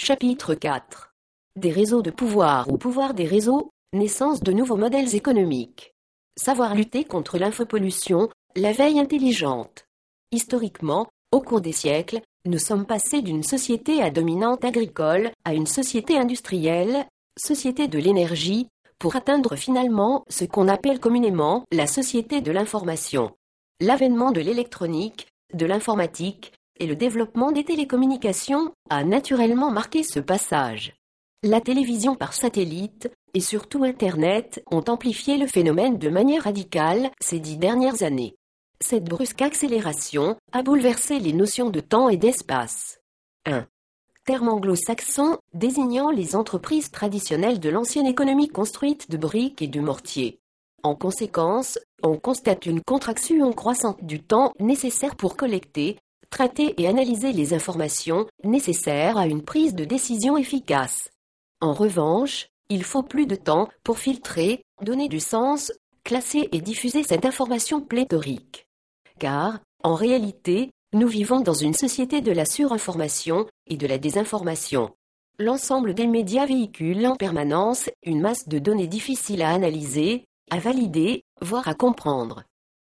Chapitre 4 Des réseaux de pouvoir ou pouvoir des réseaux, naissance de nouveaux modèles économiques. Savoir lutter contre l'infopollution, la veille intelligente. Historiquement, au cours des siècles, nous sommes passés d'une société à dominante agricole à une société industrielle, société de l'énergie, pour atteindre finalement ce qu'on appelle communément la société de l'information. L'avènement de l'électronique, de l'informatique, et le développement des télécommunications a naturellement marqué ce passage. La télévision par satellite, et surtout Internet, ont amplifié le phénomène de manière radicale ces dix dernières années. Cette brusque accélération a bouleversé les notions de temps et d'espace. 1. Terme anglo-saxon désignant les entreprises traditionnelles de l'ancienne économie construite de briques et de mortier. En conséquence, on constate une contraction croissante du temps nécessaire pour collecter, traiter et analyser les informations nécessaires à une prise de décision efficace. En revanche, il faut plus de temps pour filtrer, donner du sens, classer et diffuser cette information pléthorique. Car, en réalité, nous vivons dans une société de la surinformation et de la désinformation. L'ensemble des médias véhiculent en permanence une masse de données difficiles à analyser, à valider, voire à comprendre.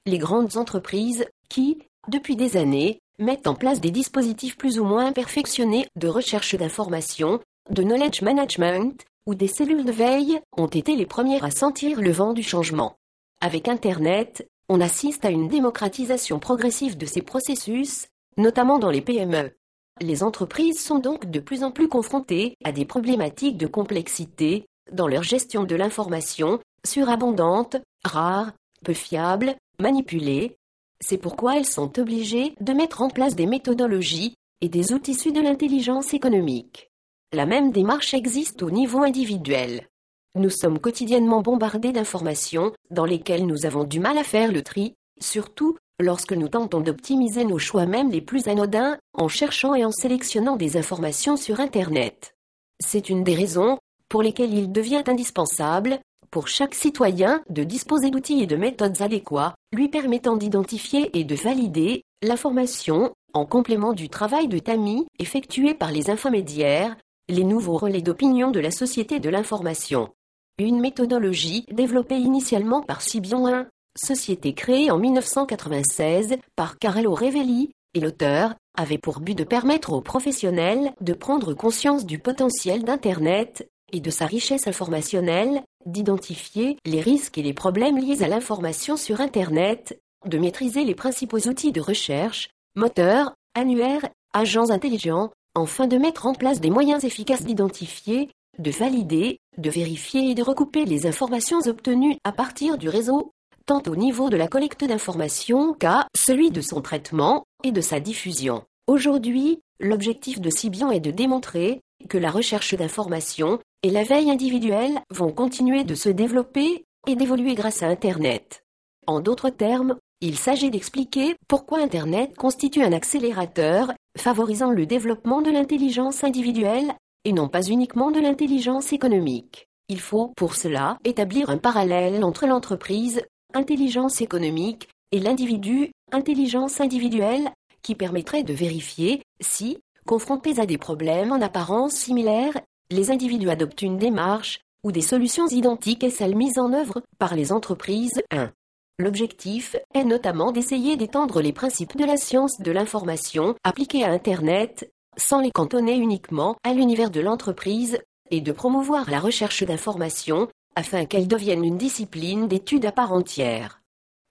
Les grandes entreprises, qui, depuis des années, mettent en place des dispositifs plus ou moins perfectionnés de recherche d'informations, de knowledge management, ou des cellules de veille, ont été les premières à sentir le vent du changement. Avec Internet, on assiste à une démocratisation progressive de ces processus, notamment dans les PME. Les entreprises sont donc de plus en plus confrontées à des problématiques de complexité dans leur gestion de l'information, surabondante, rare, peu fiable, manipulée, c'est pourquoi elles sont obligées de mettre en place des méthodologies et des outils issus de l'intelligence économique. La même démarche existe au niveau individuel. Nous sommes quotidiennement bombardés d'informations dans lesquelles nous avons du mal à faire le tri, surtout lorsque nous tentons d'optimiser nos choix même les plus anodins en cherchant et en sélectionnant des informations sur Internet. C'est une des raisons pour lesquelles il devient indispensable pour chaque citoyen de disposer d'outils et de méthodes adéquats, lui permettant d'identifier et de valider l'information, en complément du travail de tamis effectué par les infomédiaires, les nouveaux relais d'opinion de la société de l'information. Une méthodologie développée initialement par Sibion 1, société créée en 1996 par Carello Revelli, et l'auteur, avait pour but de permettre aux professionnels de prendre conscience du potentiel d'Internet et de sa richesse informationnelle, d'identifier les risques et les problèmes liés à l'information sur Internet, de maîtriser les principaux outils de recherche, moteurs, annuaires, agents intelligents, enfin de mettre en place des moyens efficaces d'identifier, de valider, de vérifier et de recouper les informations obtenues à partir du réseau, tant au niveau de la collecte d'informations qu'à celui de son traitement et de sa diffusion. Aujourd'hui, l'objectif de Sibian est de démontrer que la recherche d'informations et la veille individuelle vont continuer de se développer et d'évoluer grâce à Internet. En d'autres termes, il s'agit d'expliquer pourquoi Internet constitue un accélérateur favorisant le développement de l'intelligence individuelle et non pas uniquement de l'intelligence économique. Il faut pour cela établir un parallèle entre l'entreprise, intelligence économique, et l'individu, intelligence individuelle, qui permettrait de vérifier si, confrontés à des problèmes en apparence similaires, les individus adoptent une démarche ou des solutions identiques à celles mises en œuvre par les entreprises 1. L'objectif est notamment d'essayer d'étendre les principes de la science de l'information appliqués à Internet, sans les cantonner uniquement à l'univers de l'entreprise, et de promouvoir la recherche d'informations, afin qu'elle devienne une discipline d'étude à part entière.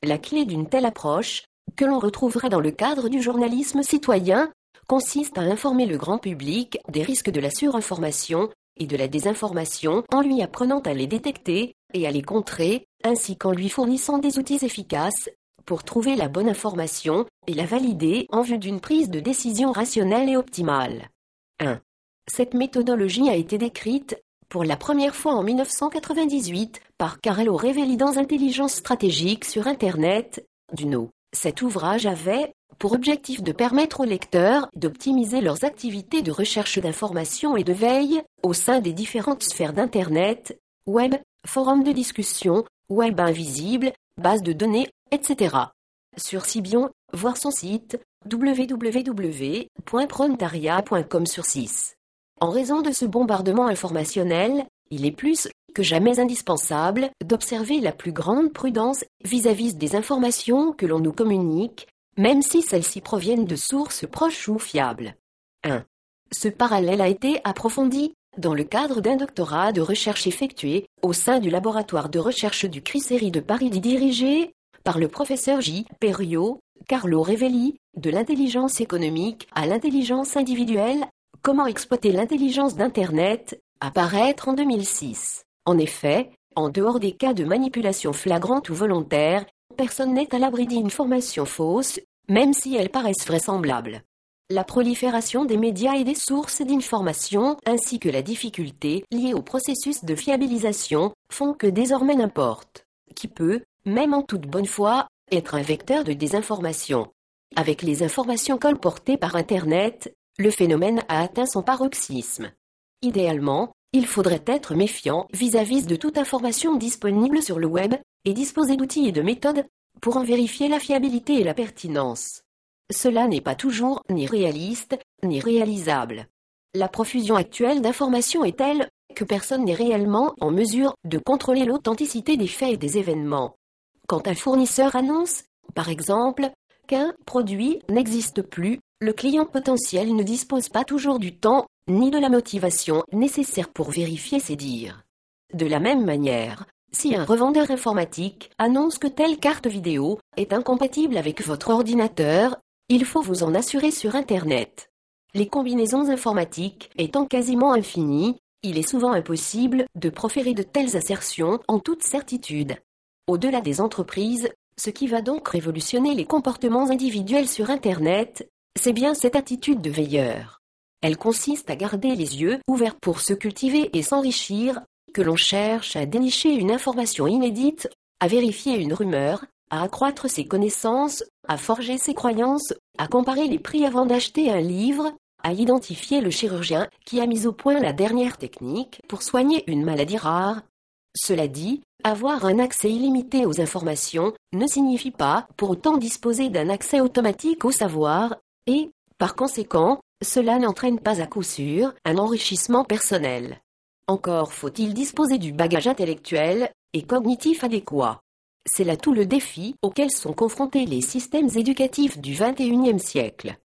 La clé d'une telle approche, que l'on retrouverait dans le cadre du journalisme citoyen, consiste à informer le grand public des risques de la surinformation et de la désinformation en lui apprenant à les détecter et à les contrer, ainsi qu'en lui fournissant des outils efficaces pour trouver la bonne information et la valider en vue d'une prise de décision rationnelle et optimale. 1. Cette méthodologie a été décrite pour la première fois en 1998 par Carello Revelli dans Intelligence stratégique sur Internet, Duno. Cet ouvrage avait, pour objectif de permettre aux lecteurs d'optimiser leurs activités de recherche d'information et de veille au sein des différentes sphères d'Internet, web, forums de discussion, web invisible, bases de données, etc. Sur Sibion, voir son site www.prontaria.com sur 6. En raison de ce bombardement informationnel, il est plus que jamais indispensable d'observer la plus grande prudence vis-à-vis des informations que l'on nous communique, même si celles-ci proviennent de sources proches ou fiables. 1. Ce parallèle a été approfondi dans le cadre d'un doctorat de recherche effectué au sein du laboratoire de recherche du CRISERI de Paris dirigé par le professeur J. Perriot, Carlo Revelli, de l'intelligence économique à l'intelligence individuelle, comment exploiter l'intelligence d'Internet, apparaître en 2006. En effet, en dehors des cas de manipulation flagrante ou volontaire, personne n'est à l'abri d'une information fausse, même si elles paraissent vraisemblables. La prolifération des médias et des sources d'information, ainsi que la difficulté liée au processus de fiabilisation, font que désormais n'importe qui peut, même en toute bonne foi, être un vecteur de désinformation. Avec les informations colportées par Internet, le phénomène a atteint son paroxysme. Idéalement, il faudrait être méfiant vis-à-vis de toute information disponible sur le web, et disposer d'outils et de méthodes pour en vérifier la fiabilité et la pertinence. Cela n'est pas toujours ni réaliste, ni réalisable. La profusion actuelle d'informations est telle que personne n'est réellement en mesure de contrôler l'authenticité des faits et des événements. Quand un fournisseur annonce, par exemple, qu'un produit n'existe plus, le client potentiel ne dispose pas toujours du temps, ni de la motivation nécessaire pour vérifier ses dires. De la même manière, si un revendeur informatique annonce que telle carte vidéo est incompatible avec votre ordinateur, il faut vous en assurer sur Internet. Les combinaisons informatiques étant quasiment infinies, il est souvent impossible de proférer de telles assertions en toute certitude. Au-delà des entreprises, ce qui va donc révolutionner les comportements individuels sur Internet, c'est bien cette attitude de veilleur. Elle consiste à garder les yeux ouverts pour se cultiver et s'enrichir, que l'on cherche à dénicher une information inédite, à vérifier une rumeur, à accroître ses connaissances, à forger ses croyances, à comparer les prix avant d'acheter un livre, à identifier le chirurgien qui a mis au point la dernière technique pour soigner une maladie rare. Cela dit, avoir un accès illimité aux informations ne signifie pas pour autant disposer d'un accès automatique au savoir, et, par conséquent, cela n'entraîne pas à coup sûr un enrichissement personnel. Encore faut-il disposer du bagage intellectuel et cognitif adéquat. C'est là tout le défi auquel sont confrontés les systèmes éducatifs du XXIe siècle.